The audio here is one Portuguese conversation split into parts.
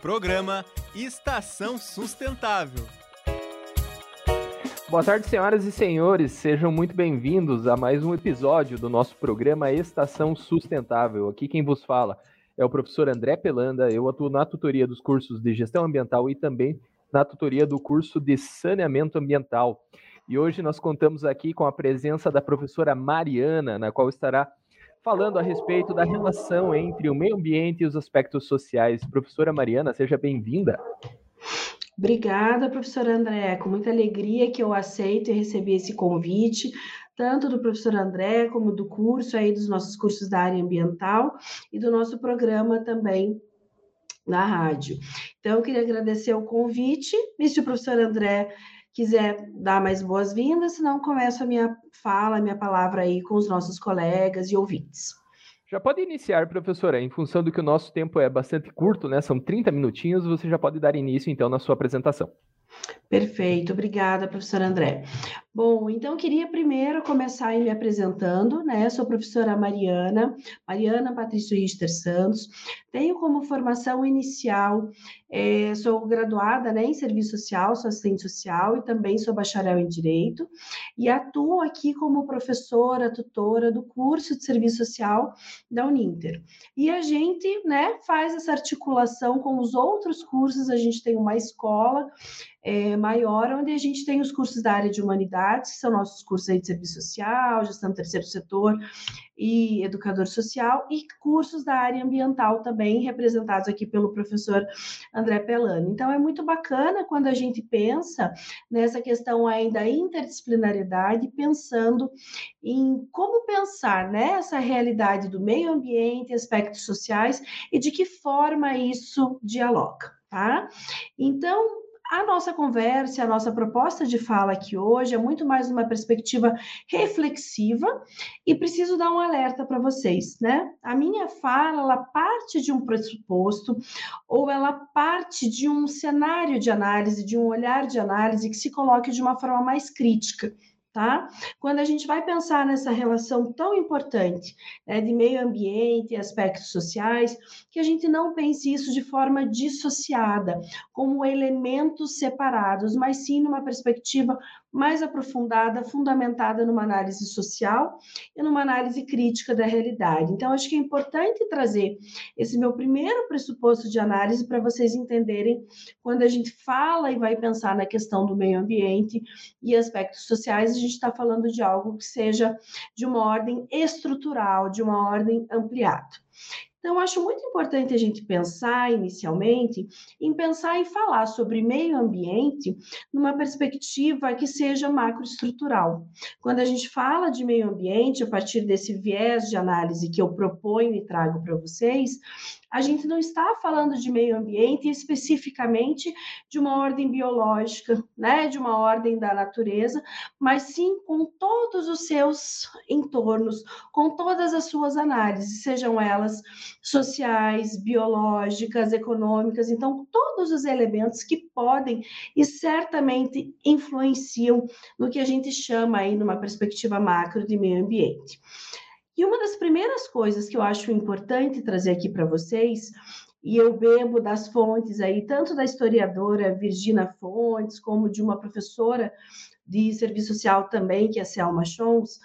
Programa Estação Sustentável. Boa tarde, senhoras e senhores. Sejam muito bem-vindos a mais um episódio do nosso programa Estação Sustentável. Aqui quem vos fala é o professor André Pelanda. Eu atuo na tutoria dos cursos de Gestão Ambiental e também na tutoria do curso de Saneamento Ambiental. E hoje nós contamos aqui com a presença da professora Mariana, na qual estará falando a respeito da relação entre o meio ambiente e os aspectos sociais. Professora Mariana, seja bem-vinda. Obrigada, professora André. Com muita alegria que eu aceito e recebi esse convite, tanto do professor André como do curso aí dos nossos cursos da área ambiental e do nosso programa também na rádio. Então, eu queria agradecer o convite e se o professor André quiser dar mais boas-vindas, senão começo a minha fala, a minha palavra aí com os nossos colegas e ouvintes. Já pode iniciar, professora, em função do que o nosso tempo é bastante curto, né? São 30 minutinhos, você já pode dar início então na sua apresentação. Perfeito, obrigada, professora André. Bom, então queria primeiro começar me apresentando, né? Sou professora Mariana, Mariana Patrício Richter Santos. Tenho como formação inicial, é, sou graduada né, em serviço social, sou assistente social e também sou bacharel em direito. E atuo aqui como professora, tutora do curso de serviço social da Uninter. E a gente, né, faz essa articulação com os outros cursos, a gente tem uma escola é, maior, onde a gente tem os cursos da área de humanidades, que são nossos cursos de serviço social, gestão do terceiro setor e educador social, e cursos da área ambiental também, representados aqui pelo professor André Pelano. Então, é muito bacana quando a gente pensa nessa questão ainda interdisciplinaridade, pensando em como pensar nessa né, realidade do meio ambiente, aspectos sociais e de que forma isso dialoga. Tá? Então, a nossa conversa, a nossa proposta de fala aqui hoje é muito mais uma perspectiva reflexiva e preciso dar um alerta para vocês, né? A minha fala, ela parte de um pressuposto ou ela parte de um cenário de análise, de um olhar de análise que se coloque de uma forma mais crítica tá? Quando a gente vai pensar nessa relação tão importante né, de meio ambiente e aspectos sociais, que a gente não pense isso de forma dissociada, como elementos separados, mas sim numa perspectiva mais aprofundada, fundamentada numa análise social e numa análise crítica da realidade. Então, acho que é importante trazer esse meu primeiro pressuposto de análise para vocês entenderem quando a gente fala e vai pensar na questão do meio ambiente e aspectos sociais, a gente está falando de algo que seja de uma ordem estrutural, de uma ordem ampliada. Então, acho muito importante a gente pensar inicialmente em pensar e falar sobre meio ambiente numa perspectiva que seja macroestrutural. Quando a gente fala de meio ambiente, a partir desse viés de análise que eu proponho e trago para vocês, a gente não está falando de meio ambiente especificamente de uma ordem biológica, né, de uma ordem da natureza, mas sim com todos os seus entornos, com todas as suas análises, sejam elas sociais, biológicas, econômicas, então todos os elementos que podem e certamente influenciam no que a gente chama aí numa perspectiva macro de meio ambiente. E uma das primeiras coisas que eu acho importante trazer aqui para vocês, e eu bebo das fontes aí, tanto da historiadora Virginia Fontes, como de uma professora de serviço social também, que é a Selma Chons,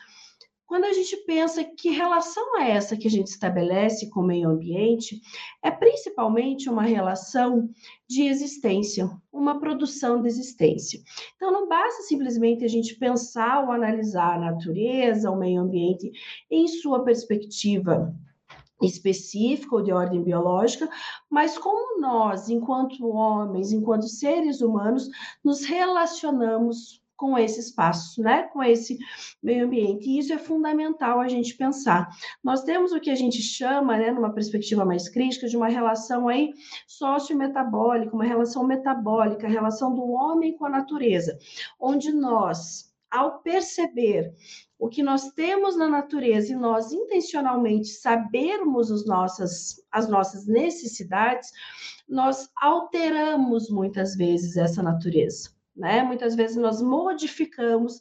quando a gente pensa que relação é essa que a gente estabelece com o meio ambiente, é principalmente uma relação de existência, uma produção de existência. Então, não basta simplesmente a gente pensar ou analisar a natureza, o meio ambiente em sua perspectiva específica ou de ordem biológica, mas como nós, enquanto homens, enquanto seres humanos, nos relacionamos com esse espaço, né? Com esse meio ambiente. E isso é fundamental a gente pensar. Nós temos o que a gente chama, né, numa perspectiva mais crítica, de uma relação aí sociometabólica, uma relação metabólica, a relação do homem com a natureza, onde nós, ao perceber o que nós temos na natureza e nós intencionalmente sabermos os nossas, as nossas necessidades, nós alteramos muitas vezes essa natureza né? Muitas vezes nós modificamos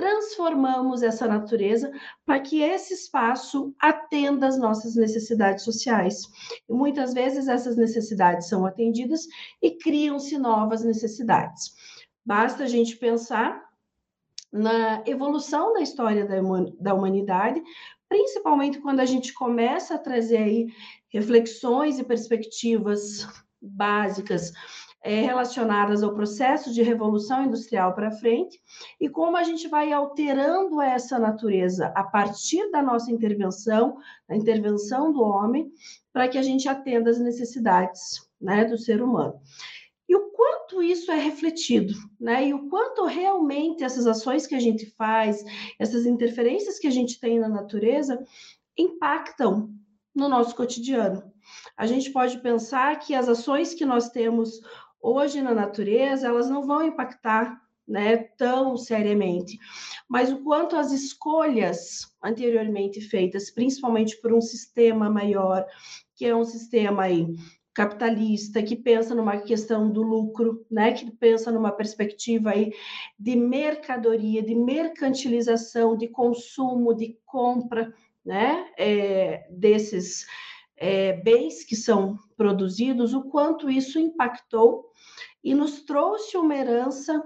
transformamos essa natureza para que esse espaço atenda às nossas necessidades sociais. E muitas vezes essas necessidades são atendidas e criam-se novas necessidades. Basta a gente pensar na evolução da história da humanidade, principalmente quando a gente começa a trazer aí reflexões e perspectivas básicas é, relacionadas ao processo de revolução industrial para frente e como a gente vai alterando essa natureza a partir da nossa intervenção, a intervenção do homem, para que a gente atenda às necessidades né, do ser humano. E o quanto isso é refletido, né? E o quanto realmente essas ações que a gente faz, essas interferências que a gente tem na natureza, impactam no nosso cotidiano. A gente pode pensar que as ações que nós temos hoje na natureza, elas não vão impactar né, tão seriamente. Mas o quanto as escolhas anteriormente feitas, principalmente por um sistema maior, que é um sistema aí capitalista, que pensa numa questão do lucro, né, que pensa numa perspectiva aí de mercadoria, de mercantilização, de consumo, de compra, né, é, desses é, bens que são produzidos, o quanto isso impactou e nos trouxe uma herança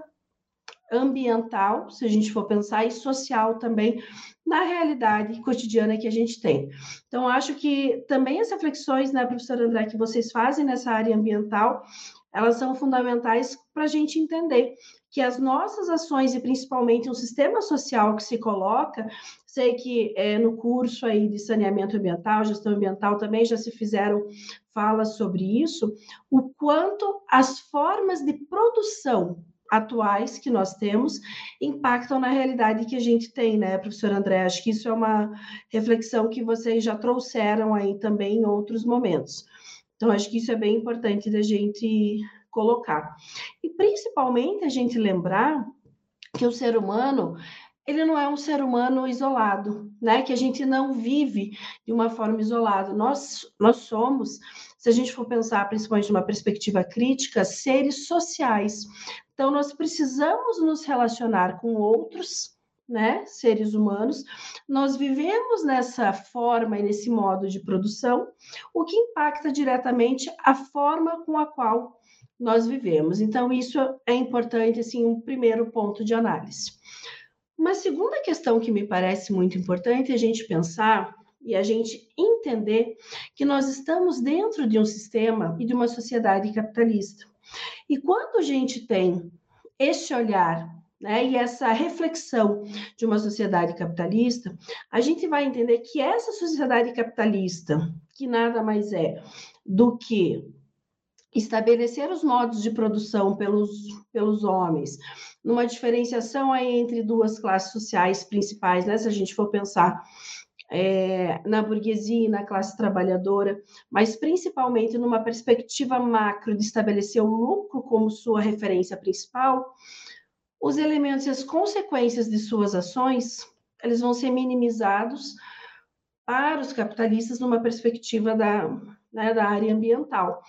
ambiental, se a gente for pensar, e social também, na realidade cotidiana que a gente tem. Então, acho que também as reflexões, né, professor André, que vocês fazem nessa área ambiental, elas são fundamentais para a gente entender que as nossas ações e principalmente um sistema social que se coloca, sei que é, no curso aí de saneamento ambiental, gestão ambiental também já se fizeram falas sobre isso, o quanto as formas de produção atuais que nós temos impactam na realidade que a gente tem, né, professor André? Acho que isso é uma reflexão que vocês já trouxeram aí também em outros momentos. Então, acho que isso é bem importante da gente colocar. E principalmente a gente lembrar que o ser humano ele não é um ser humano isolado, né? Que a gente não vive de uma forma isolada. Nós, nós somos, se a gente for pensar principalmente uma perspectiva crítica, seres sociais. Então, nós precisamos nos relacionar com outros, né, seres humanos, nós vivemos nessa forma e nesse modo de produção, o que impacta diretamente a forma com a qual nós vivemos. Então, isso é importante, assim, um primeiro ponto de análise. Uma segunda questão que me parece muito importante é a gente pensar e a gente entender que nós estamos dentro de um sistema e de uma sociedade capitalista. E quando a gente tem esse olhar né, e essa reflexão de uma sociedade capitalista, a gente vai entender que essa sociedade capitalista, que nada mais é do que estabelecer os modos de produção pelos, pelos homens, numa diferenciação aí entre duas classes sociais principais, né, se a gente for pensar é, na burguesia e na classe trabalhadora, mas principalmente numa perspectiva macro de estabelecer o lucro como sua referência principal, os elementos e as consequências de suas ações, eles vão ser minimizados para os capitalistas numa perspectiva da, né, da área ambiental.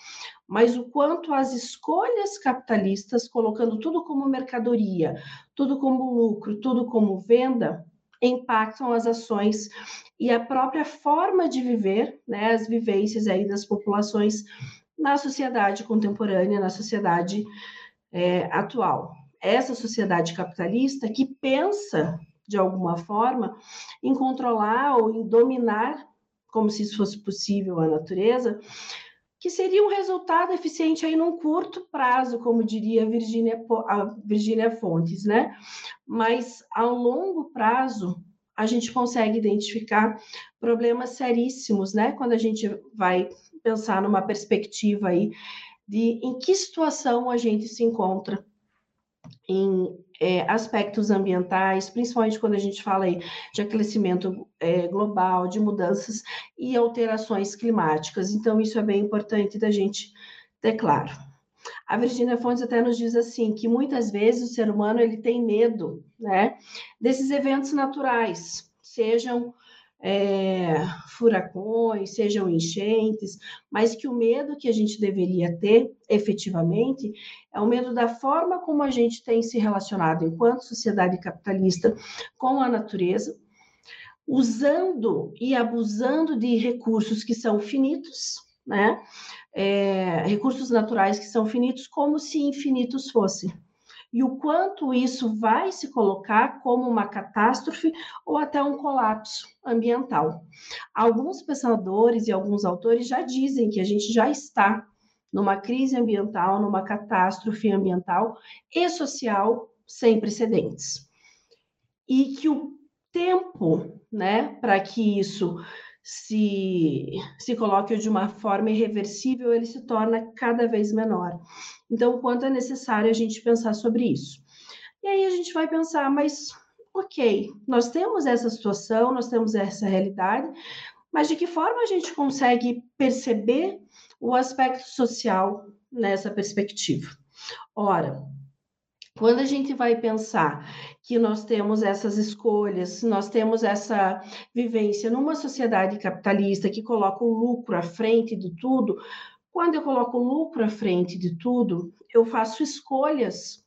Mas o quanto as escolhas capitalistas, colocando tudo como mercadoria, tudo como lucro, tudo como venda, impactam as ações e a própria forma de viver, né, as vivências aí das populações na sociedade contemporânea, na sociedade é, atual. Essa sociedade capitalista que pensa, de alguma forma, em controlar ou em dominar, como se isso fosse possível, a natureza, que seria um resultado eficiente aí num curto prazo, como diria a Virginia, a Virginia Fontes, né? Mas a longo prazo, a gente consegue identificar problemas seríssimos, né? Quando a gente vai pensar numa perspectiva aí de em que situação a gente se encontra em é, aspectos ambientais, principalmente quando a gente fala aí de aquecimento é, global, de mudanças e alterações climáticas. Então, isso é bem importante da gente ter claro. A Virginia Fontes até nos diz assim que muitas vezes o ser humano ele tem medo, né, desses eventos naturais, sejam é, furacões, sejam enchentes, mas que o medo que a gente deveria ter, efetivamente, é o medo da forma como a gente tem se relacionado enquanto sociedade capitalista com a natureza, usando e abusando de recursos que são finitos, né? É, recursos naturais que são finitos, como se infinitos fossem e o quanto isso vai se colocar como uma catástrofe ou até um colapso ambiental. Alguns pensadores e alguns autores já dizem que a gente já está numa crise ambiental, numa catástrofe ambiental e social sem precedentes. E que o tempo, né, para que isso se, se coloque de uma forma irreversível, ele se torna cada vez menor. Então, quanto é necessário a gente pensar sobre isso. E aí a gente vai pensar, mas ok, nós temos essa situação, nós temos essa realidade, mas de que forma a gente consegue perceber o aspecto social nessa perspectiva? Ora, quando a gente vai pensar que nós temos essas escolhas, nós temos essa vivência numa sociedade capitalista que coloca o lucro à frente de tudo, quando eu coloco lucro à frente de tudo, eu faço escolhas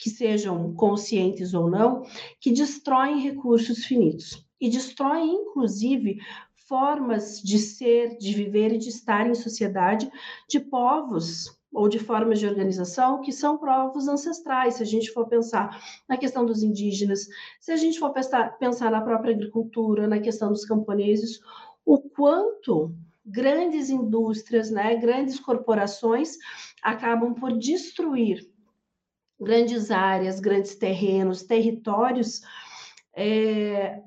que sejam conscientes ou não, que destroem recursos finitos e destroem, inclusive, formas de ser, de viver e de estar em sociedade de povos ou de formas de organização que são provos ancestrais, se a gente for pensar na questão dos indígenas, se a gente for pensar, pensar na própria agricultura, na questão dos camponeses, o quanto grandes indústrias, né, grandes corporações acabam por destruir grandes áreas, grandes terrenos, territórios, é,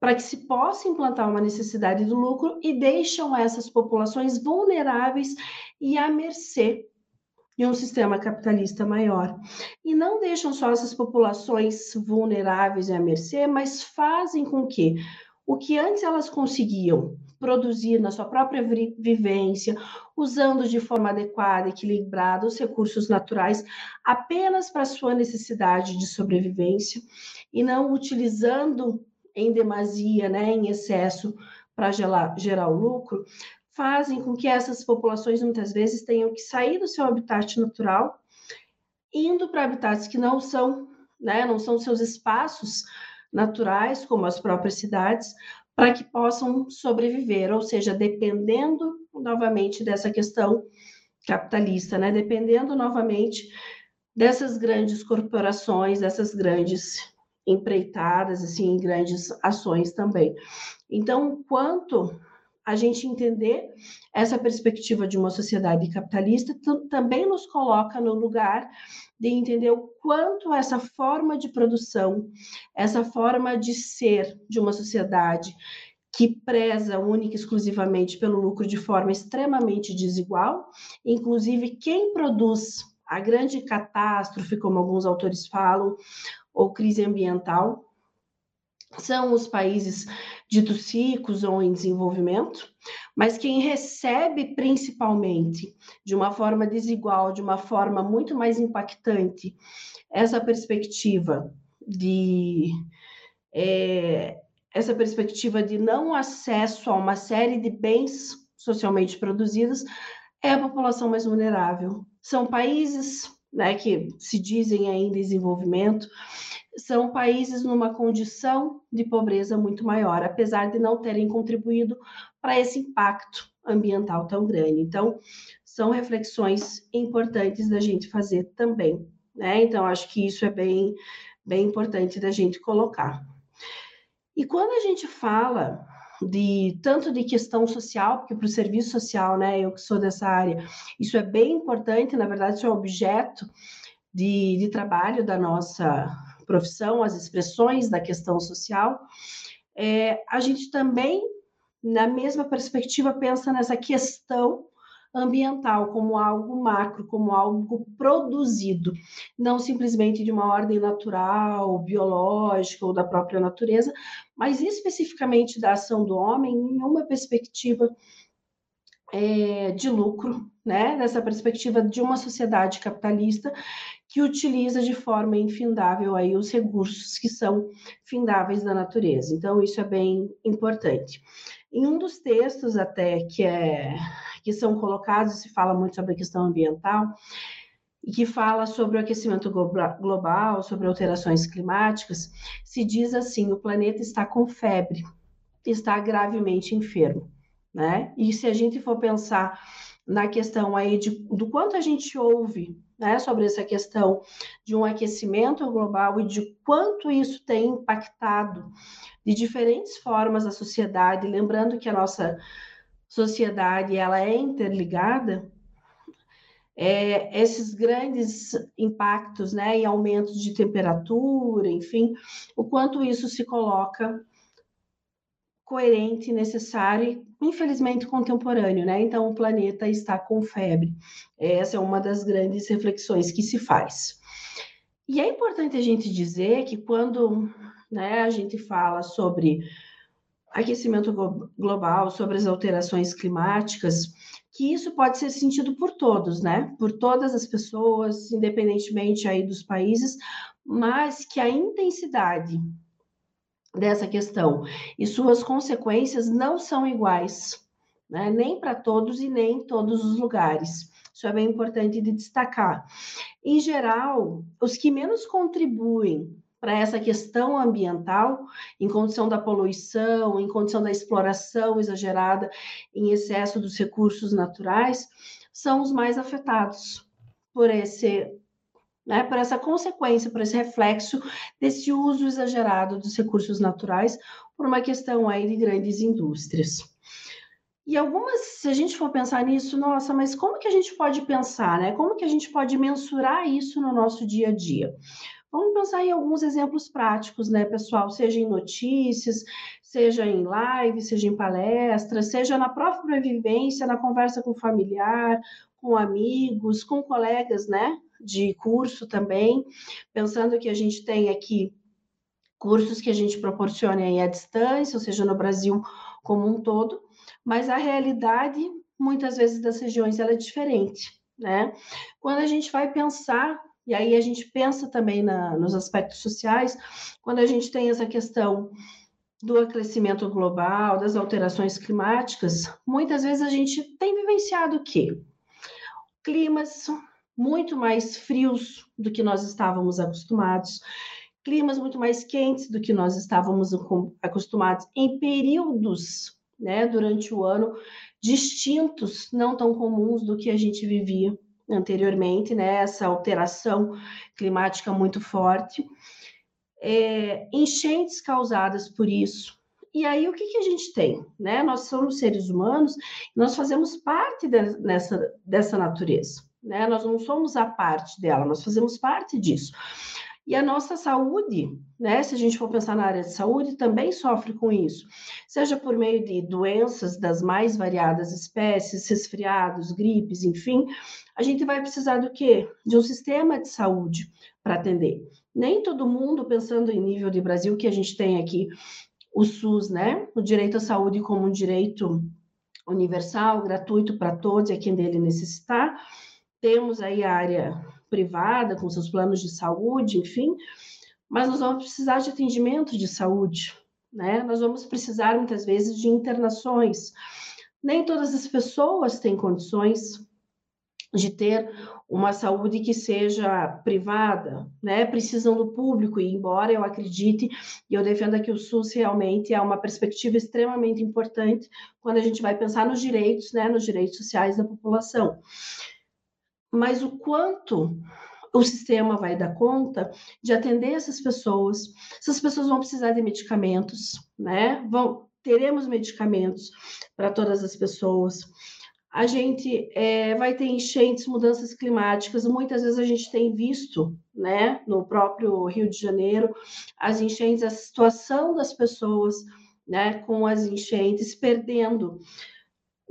para que se possa implantar uma necessidade do lucro e deixam essas populações vulneráveis e à mercê de um sistema capitalista maior. E não deixam só essas populações vulneráveis à mercê, mas fazem com que o que antes elas conseguiam produzir na sua própria vivência, usando de forma adequada, equilibrada os recursos naturais apenas para sua necessidade de sobrevivência e não utilizando em demasia, né, em excesso para gerar, o lucro, fazem com que essas populações muitas vezes tenham que sair do seu habitat natural, indo para habitats que não são, né, não são seus espaços naturais, como as próprias cidades, para que possam sobreviver, ou seja, dependendo novamente dessa questão capitalista, né, dependendo novamente dessas grandes corporações, dessas grandes empreitadas, assim, grandes ações também. Então, quanto a gente entender essa perspectiva de uma sociedade capitalista também nos coloca no lugar de entender o quanto essa forma de produção, essa forma de ser de uma sociedade que preza única e exclusivamente pelo lucro de forma extremamente desigual, inclusive quem produz a grande catástrofe, como alguns autores falam, ou crise ambiental, são os países ditos ricos ou em desenvolvimento, mas quem recebe principalmente de uma forma desigual, de uma forma muito mais impactante, essa perspectiva de é, essa perspectiva de não acesso a uma série de bens socialmente produzidos é a população mais vulnerável. São países né, que se dizem ainda em desenvolvimento, são países numa condição de pobreza muito maior, apesar de não terem contribuído para esse impacto ambiental tão grande. Então, são reflexões importantes da gente fazer também, né? Então, acho que isso é bem, bem importante da gente colocar. E quando a gente fala de tanto de questão social, porque para o serviço social, né, eu que sou dessa área, isso é bem importante, na verdade, isso é objeto de, de trabalho da nossa profissão, as expressões da questão social, é, a gente também, na mesma perspectiva, pensa nessa questão ambiental como algo macro, como algo produzido, não simplesmente de uma ordem natural, biológica ou da própria natureza, mas especificamente da ação do homem em uma perspectiva é, de lucro, né? Nessa perspectiva de uma sociedade capitalista que utiliza de forma infindável aí os recursos que são findáveis da natureza. Então, isso é bem importante. Em um dos textos até que, é, que são colocados, se fala muito sobre a questão ambiental, e que fala sobre o aquecimento global, sobre alterações climáticas, se diz assim: o planeta está com febre, está gravemente enfermo, né? E se a gente for pensar na questão aí de, do quanto a gente ouve né, sobre essa questão de um aquecimento global e de quanto isso tem impactado de diferentes formas a sociedade, lembrando que a nossa sociedade ela é interligada, é, esses grandes impactos, né, e aumentos de temperatura, enfim, o quanto isso se coloca coerente, necessário e, infelizmente, contemporâneo, né? Então, o planeta está com febre. Essa é uma das grandes reflexões que se faz. E é importante a gente dizer que quando né, a gente fala sobre aquecimento global, sobre as alterações climáticas, que isso pode ser sentido por todos, né? Por todas as pessoas, independentemente aí dos países, mas que a intensidade dessa questão e suas consequências não são iguais, né? Nem para todos e nem em todos os lugares. Isso é bem importante de destacar. Em geral, os que menos contribuem para essa questão ambiental, em condição da poluição, em condição da exploração exagerada em excesso dos recursos naturais, são os mais afetados por esse né, por essa consequência, por esse reflexo desse uso exagerado dos recursos naturais por uma questão aí de grandes indústrias. E algumas, se a gente for pensar nisso, nossa, mas como que a gente pode pensar, né? Como que a gente pode mensurar isso no nosso dia a dia? Vamos pensar em alguns exemplos práticos, né, pessoal? Seja em notícias, seja em live, seja em palestras, seja na própria vivência, na conversa com familiar, com amigos, com colegas, né, de curso também, pensando que a gente tem aqui cursos que a gente proporciona aí à distância, ou seja, no Brasil como um todo, mas a realidade, muitas vezes, das regiões, ela é diferente, né? Quando a gente vai pensar e aí a gente pensa também na, nos aspectos sociais, quando a gente tem essa questão do aquecimento global, das alterações climáticas, muitas vezes a gente tem vivenciado o quê? Climas muito mais frios do que nós estávamos acostumados, climas muito mais quentes do que nós estávamos acostumados em períodos, né, durante o ano distintos, não tão comuns do que a gente vivia anteriormente, né, essa alteração climática muito forte, é, enchentes causadas por isso. E aí, o que, que a gente tem? Né? Nós somos seres humanos, nós fazemos parte de, dessa, dessa natureza. Né? Nós não somos a parte dela, nós fazemos parte disso. E a nossa saúde, né, se a gente for pensar na área de saúde, também sofre com isso, seja por meio de doenças das mais variadas espécies, resfriados, gripes, enfim, a gente vai precisar do quê? De um sistema de saúde para atender. Nem todo mundo, pensando em nível de Brasil, que a gente tem aqui o SUS, né, o direito à saúde como um direito universal, gratuito para todos e a quem dele necessitar. Temos aí a área privada, com seus planos de saúde, enfim, mas nós vamos precisar de atendimento de saúde, né? Nós vamos precisar muitas vezes de internações. Nem todas as pessoas têm condições de ter uma saúde que seja privada, né? Precisam do público, e embora eu acredite e eu defenda que o SUS realmente é uma perspectiva extremamente importante quando a gente vai pensar nos direitos, né? Nos direitos sociais da população mas o quanto o sistema vai dar conta de atender essas pessoas. Essas pessoas vão precisar de medicamentos, né? Vão, teremos medicamentos para todas as pessoas. A gente é, vai ter enchentes, mudanças climáticas. Muitas vezes a gente tem visto, né, no próprio Rio de Janeiro, as enchentes, a situação das pessoas, né, com as enchentes, perdendo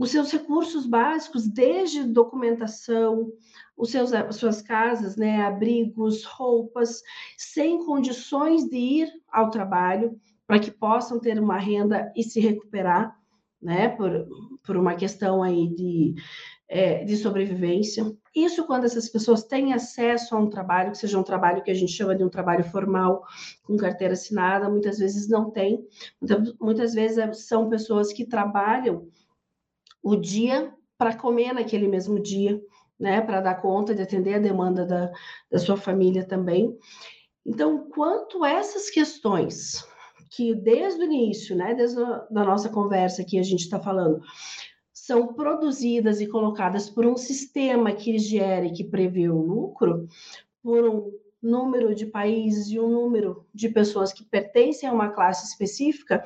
os seus recursos básicos, desde documentação, os seus, as suas casas, né, abrigos, roupas, sem condições de ir ao trabalho para que possam ter uma renda e se recuperar, né, por, por uma questão aí de, é, de sobrevivência. Isso quando essas pessoas têm acesso a um trabalho, que seja um trabalho que a gente chama de um trabalho formal, com carteira assinada, muitas vezes não tem. Muitas, muitas vezes é, são pessoas que trabalham o dia para comer naquele mesmo dia, né, para dar conta de atender a demanda da, da sua família também. Então, quanto essas questões que desde o início, né, desde a da nossa conversa que a gente está falando, são produzidas e colocadas por um sistema que gere, que prevê o lucro, por um número de países e um número de pessoas que pertencem a uma classe específica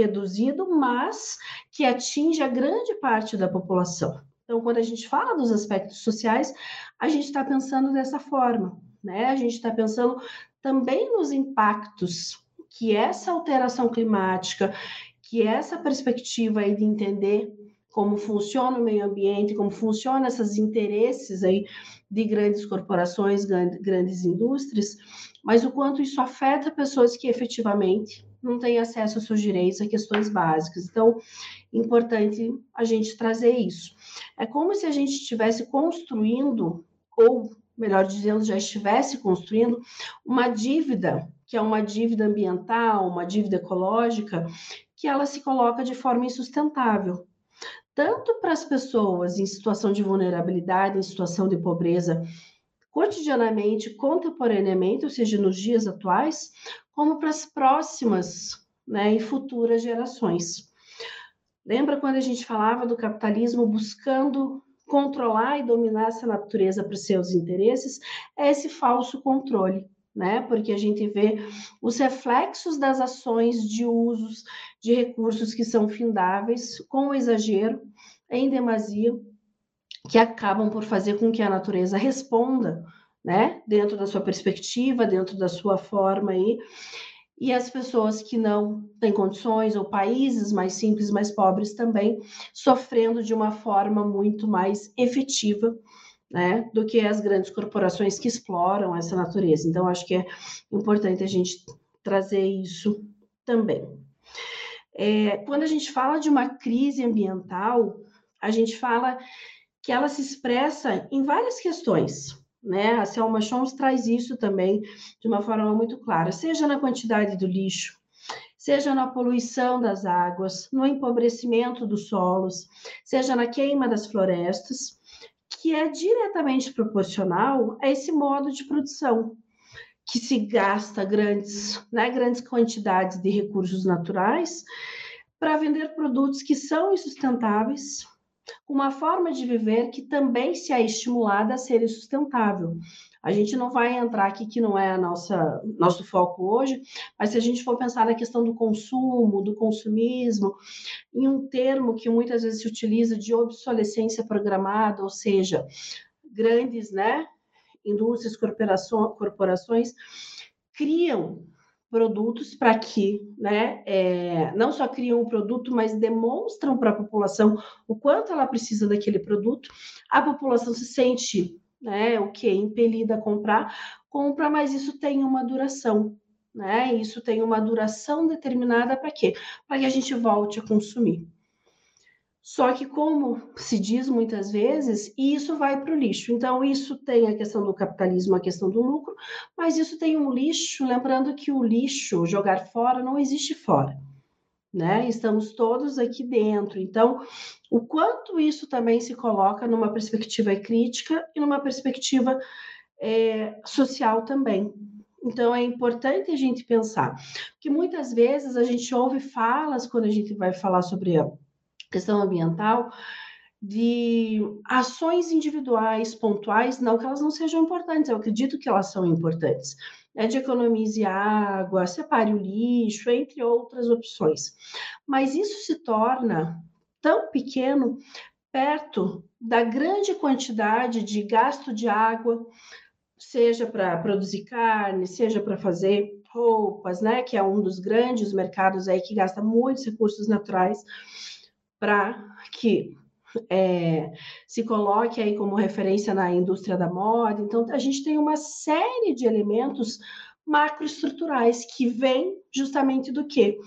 reduzido, mas que atinge a grande parte da população. Então, quando a gente fala dos aspectos sociais, a gente está pensando dessa forma, né? A gente está pensando também nos impactos que essa alteração climática, que essa perspectiva aí de entender como funciona o meio ambiente, como funcionam esses interesses aí de grandes corporações, grandes indústrias, mas o quanto isso afeta pessoas que efetivamente não têm acesso aos seus direitos, a questões básicas. Então, importante a gente trazer isso. É como se a gente estivesse construindo, ou melhor dizendo, já estivesse construindo uma dívida que é uma dívida ambiental, uma dívida ecológica, que ela se coloca de forma insustentável. Tanto para as pessoas em situação de vulnerabilidade, em situação de pobreza, cotidianamente, contemporaneamente, ou seja, nos dias atuais, como para as próximas né, e futuras gerações. Lembra quando a gente falava do capitalismo buscando controlar e dominar essa natureza para os seus interesses? É esse falso controle né? Porque a gente vê os reflexos das ações de usos de recursos que são findáveis com exagero, em demasia, que acabam por fazer com que a natureza responda, né? Dentro da sua perspectiva, dentro da sua forma aí. E as pessoas que não têm condições, ou países mais simples, mais pobres também, sofrendo de uma forma muito mais efetiva né, do que as grandes corporações que exploram essa natureza. Então, acho que é importante a gente trazer isso também. É, quando a gente fala de uma crise ambiental, a gente fala que ela se expressa em várias questões. Né? A Selma Chons traz isso também de uma forma muito clara, seja na quantidade do lixo, seja na poluição das águas, no empobrecimento dos solos, seja na queima das florestas, que é diretamente proporcional a esse modo de produção, que se gasta grandes, né, grandes quantidades de recursos naturais para vender produtos que são insustentáveis, uma forma de viver que também se é estimulada a ser sustentável. A gente não vai entrar aqui que não é a nossa nosso foco hoje, mas se a gente for pensar na questão do consumo, do consumismo, em um termo que muitas vezes se utiliza de obsolescência programada, ou seja, grandes, né, indústrias, corporações, criam produtos para que, né, é, não só criam um produto, mas demonstram para a população o quanto ela precisa daquele produto. A população se sente né? O que? Impelida a comprar, compra, mas isso tem uma duração, né? Isso tem uma duração determinada para quê? Para que a gente volte a consumir. Só que, como se diz muitas vezes, isso vai para o lixo. Então, isso tem a questão do capitalismo, a questão do lucro, mas isso tem um lixo, lembrando que o lixo, jogar fora, não existe fora né? Estamos todos aqui dentro. Então, o quanto isso também se coloca numa perspectiva crítica e numa perspectiva é, social também. Então, é importante a gente pensar, que muitas vezes a gente ouve falas quando a gente vai falar sobre a questão ambiental de ações individuais, pontuais, não que elas não sejam importantes, eu acredito que elas são importantes, né, de economize água, separe o lixo, entre outras opções. Mas isso se torna tão pequeno perto da grande quantidade de gasto de água, seja para produzir carne, seja para fazer roupas, né, que é um dos grandes mercados aí que gasta muitos recursos naturais para que é, se coloque aí como referência na indústria da moda. Então, a gente tem uma série de elementos macroestruturais que vêm justamente do quê?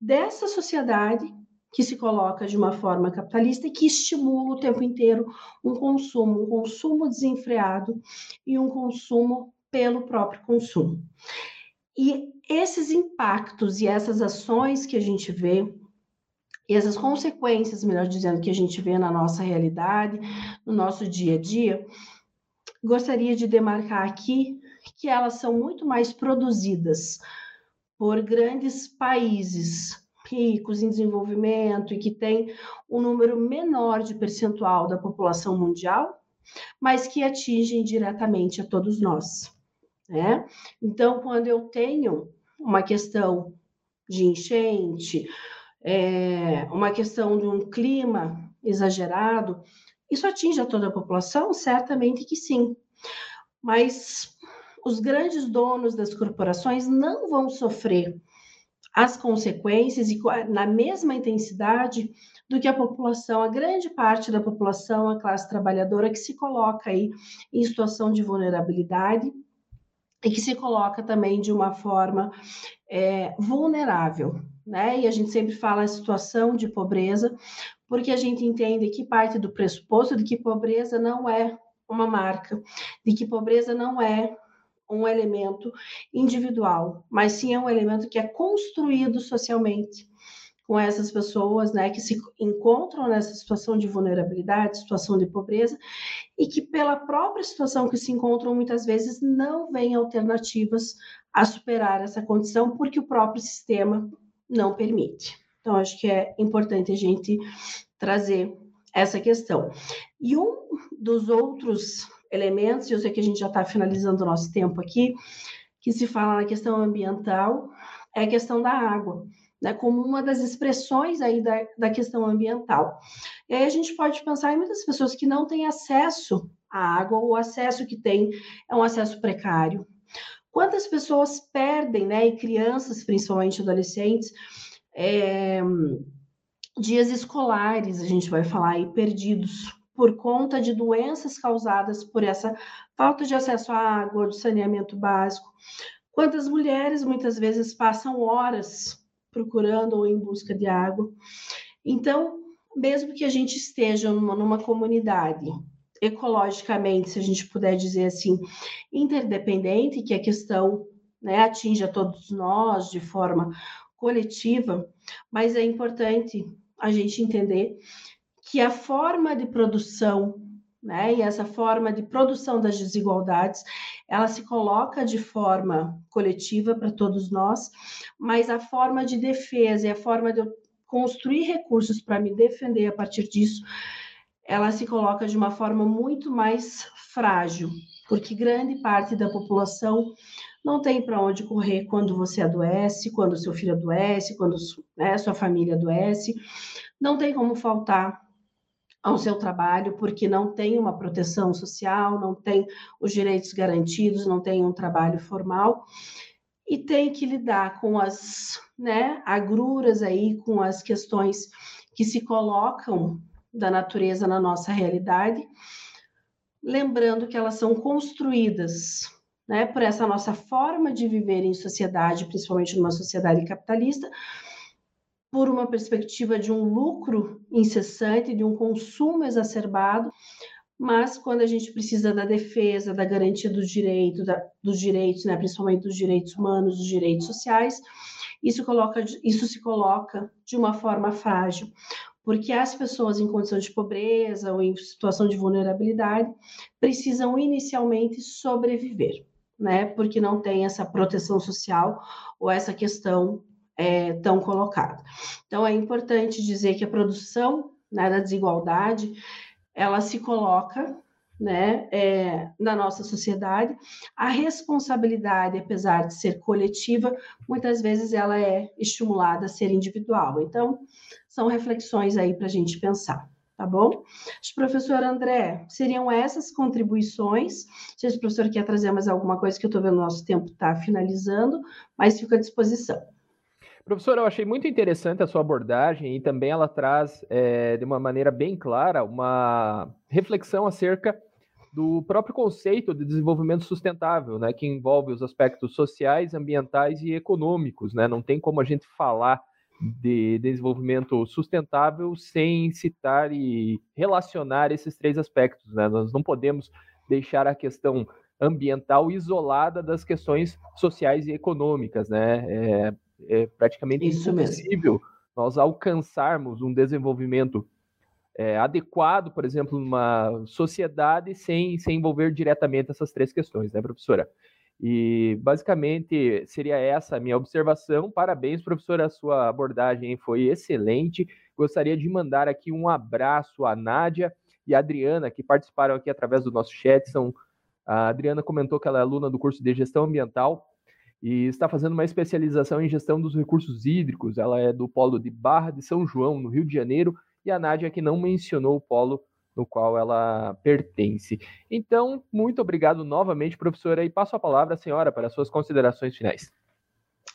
Dessa sociedade que se coloca de uma forma capitalista e que estimula o tempo inteiro um consumo, um consumo desenfreado e um consumo pelo próprio consumo. E esses impactos e essas ações que a gente vê, e essas consequências, melhor dizendo, que a gente vê na nossa realidade, no nosso dia a dia, gostaria de demarcar aqui que elas são muito mais produzidas por grandes países ricos em desenvolvimento e que têm um número menor de percentual da população mundial, mas que atingem diretamente a todos nós. Né? Então, quando eu tenho uma questão de enchente, é, uma questão de um clima exagerado, isso atinge a toda a população? Certamente que sim. Mas os grandes donos das corporações não vão sofrer as consequências e na mesma intensidade do que a população, a grande parte da população, a classe trabalhadora que se coloca aí em situação de vulnerabilidade e que se coloca também de uma forma é, vulnerável, né? E a gente sempre fala a situação de pobreza, porque a gente entende que parte do pressuposto de que pobreza não é uma marca, de que pobreza não é um elemento individual, mas sim é um elemento que é construído socialmente com essas pessoas, né, que se encontram nessa situação de vulnerabilidade, situação de pobreza, e que pela própria situação que se encontram muitas vezes não vêm alternativas a superar essa condição, porque o próprio sistema não permite. Então acho que é importante a gente trazer essa questão. E um dos outros elementos, eu sei que a gente já está finalizando o nosso tempo aqui, que se fala na questão ambiental, é a questão da água, né, como uma das expressões aí da, da questão ambiental. E aí a gente pode pensar em muitas pessoas que não têm acesso à água, o acesso que tem é um acesso precário. Quantas pessoas perdem, né, e crianças, principalmente adolescentes, é, dias escolares, a gente vai falar aí, perdidos por conta de doenças causadas por essa falta de acesso à água, de saneamento básico. Quantas mulheres muitas vezes passam horas procurando ou em busca de água. Então, mesmo que a gente esteja numa, numa comunidade ecologicamente, se a gente puder dizer assim, interdependente, que a questão né, atinge a todos nós de forma coletiva, mas é importante a gente entender que a forma de produção, né, e essa forma de produção das desigualdades, ela se coloca de forma coletiva para todos nós, mas a forma de defesa e a forma de eu construir recursos para me defender a partir disso, ela se coloca de uma forma muito mais frágil, porque grande parte da população não tem para onde correr quando você adoece, quando seu filho adoece, quando né, sua família adoece, não tem como faltar ao seu trabalho, porque não tem uma proteção social, não tem os direitos garantidos, não tem um trabalho formal. E tem que lidar com as né, agruras aí, com as questões que se colocam da natureza na nossa realidade, lembrando que elas são construídas né, por essa nossa forma de viver em sociedade, principalmente numa sociedade capitalista, por uma perspectiva de um lucro incessante, de um consumo exacerbado, mas quando a gente precisa da defesa, da garantia dos direitos, da, dos direitos, né, principalmente dos direitos humanos, dos direitos sociais, isso, coloca, isso se coloca de uma forma frágil, porque as pessoas em condição de pobreza ou em situação de vulnerabilidade precisam inicialmente sobreviver, né, porque não tem essa proteção social ou essa questão é, tão colocada. Então, é importante dizer que a produção né, da desigualdade, ela se coloca né, é, na nossa sociedade. A responsabilidade, apesar de ser coletiva, muitas vezes ela é estimulada a ser individual. Então, são reflexões aí para a gente pensar. Tá bom? Professor André, seriam essas contribuições. Se o professor quer trazer mais alguma coisa, que eu estou vendo o nosso tempo está finalizando, mas fico à disposição. Professor, eu achei muito interessante a sua abordagem e também ela traz, é, de uma maneira bem clara, uma reflexão acerca do próprio conceito de desenvolvimento sustentável, né, que envolve os aspectos sociais, ambientais e econômicos. Né? Não tem como a gente falar de desenvolvimento sustentável sem citar e relacionar esses três aspectos. Né? Nós não podemos deixar a questão ambiental isolada das questões sociais e econômicas. Né? É, é praticamente Isso impossível mesmo. nós alcançarmos um desenvolvimento é, adequado, por exemplo, numa sociedade sem, sem envolver diretamente essas três questões, né, professora? E basicamente seria essa a minha observação. Parabéns, professora, a sua abordagem foi excelente. Gostaria de mandar aqui um abraço à Nádia e à Adriana, que participaram aqui através do nosso chat. São, a Adriana comentou que ela é aluna do curso de gestão ambiental e está fazendo uma especialização em gestão dos recursos hídricos. Ela é do polo de Barra de São João, no Rio de Janeiro, e a Nádia que não mencionou o polo no qual ela pertence. Então, muito obrigado novamente, professora, e passo a palavra à senhora para suas considerações finais.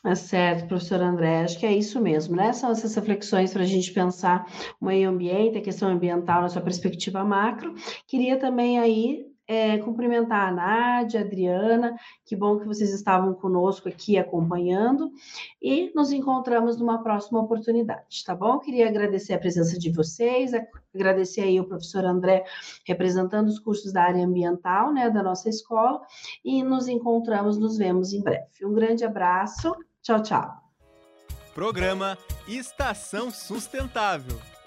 É certo, professor André, acho que é isso mesmo, né? São essas reflexões para a gente pensar o meio ambiente, a questão ambiental na sua perspectiva macro. Queria também aí é, cumprimentar a Nádia, a Adriana, que bom que vocês estavam conosco aqui acompanhando, e nos encontramos numa próxima oportunidade, tá bom? Queria agradecer a presença de vocês, agradecer aí o professor André, representando os cursos da área ambiental, né, da nossa escola, e nos encontramos, nos vemos em breve. Um grande abraço, tchau, tchau. Programa Estação Sustentável.